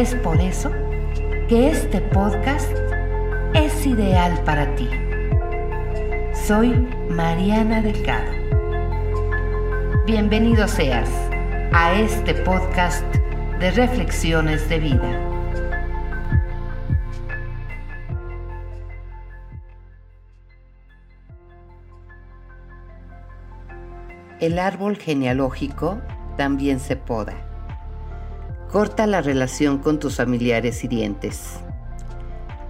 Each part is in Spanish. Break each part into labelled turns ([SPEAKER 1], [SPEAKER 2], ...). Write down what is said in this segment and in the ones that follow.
[SPEAKER 1] Es por eso que este podcast es ideal para ti. Soy Mariana Delgado. Bienvenido seas a este podcast de reflexiones de vida. El árbol genealógico también se poda. Corta la relación con tus familiares hirientes.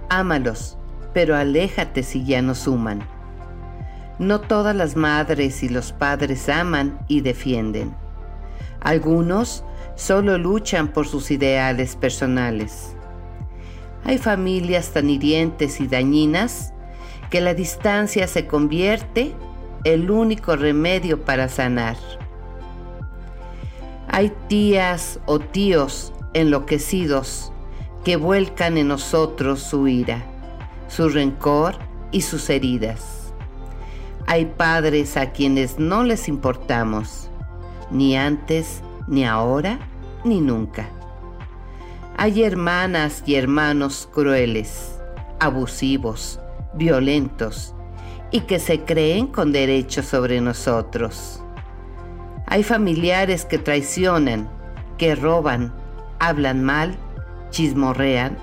[SPEAKER 1] Ámalos, pero aléjate si ya no suman. No todas las madres y los padres aman y defienden. Algunos solo luchan por sus ideales personales. Hay familias tan hirientes y dañinas que la distancia se convierte el único remedio para sanar. Hay tías o tíos enloquecidos que vuelcan en nosotros su ira, su rencor y sus heridas. Hay padres a quienes no les importamos, ni antes, ni ahora, ni nunca. Hay hermanas y hermanos crueles, abusivos, violentos y que se creen con derecho sobre nosotros. Hay familiares que traicionan, que roban, hablan mal, chismorrean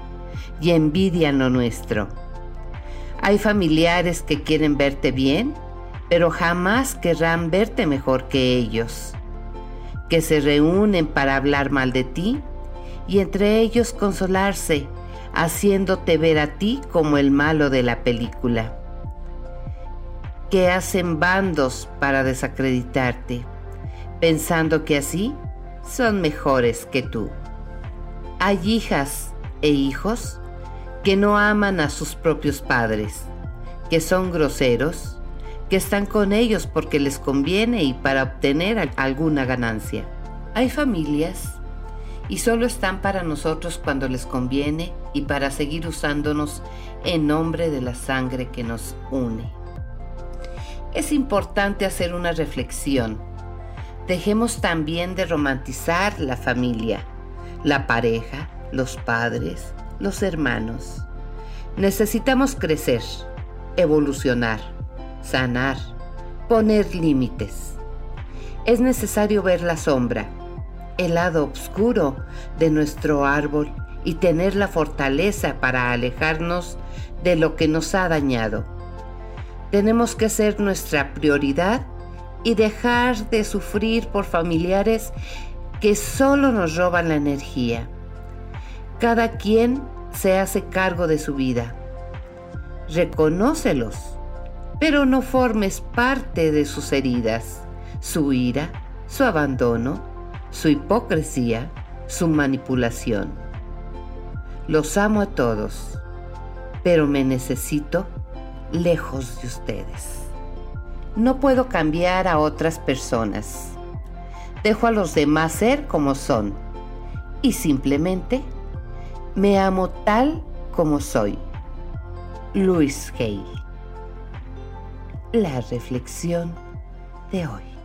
[SPEAKER 1] y envidian lo nuestro. Hay familiares que quieren verte bien, pero jamás querrán verte mejor que ellos, que se reúnen para hablar mal de ti y entre ellos consolarse, haciéndote ver a ti como el malo de la película, que hacen bandos para desacreditarte pensando que así son mejores que tú. Hay hijas e hijos que no aman a sus propios padres, que son groseros, que están con ellos porque les conviene y para obtener alguna ganancia. Hay familias y solo están para nosotros cuando les conviene y para seguir usándonos en nombre de la sangre que nos une. Es importante hacer una reflexión Dejemos también de romantizar la familia, la pareja, los padres, los hermanos. Necesitamos crecer, evolucionar, sanar, poner límites. Es necesario ver la sombra, el lado oscuro de nuestro árbol y tener la fortaleza para alejarnos de lo que nos ha dañado. Tenemos que ser nuestra prioridad y dejar de sufrir por familiares que solo nos roban la energía. Cada quien se hace cargo de su vida. Reconócelos, pero no formes parte de sus heridas, su ira, su abandono, su hipocresía, su manipulación. Los amo a todos, pero me necesito lejos de ustedes. No puedo cambiar a otras personas. Dejo a los demás ser como son y simplemente me amo tal como soy. Luis Hay. La reflexión de hoy.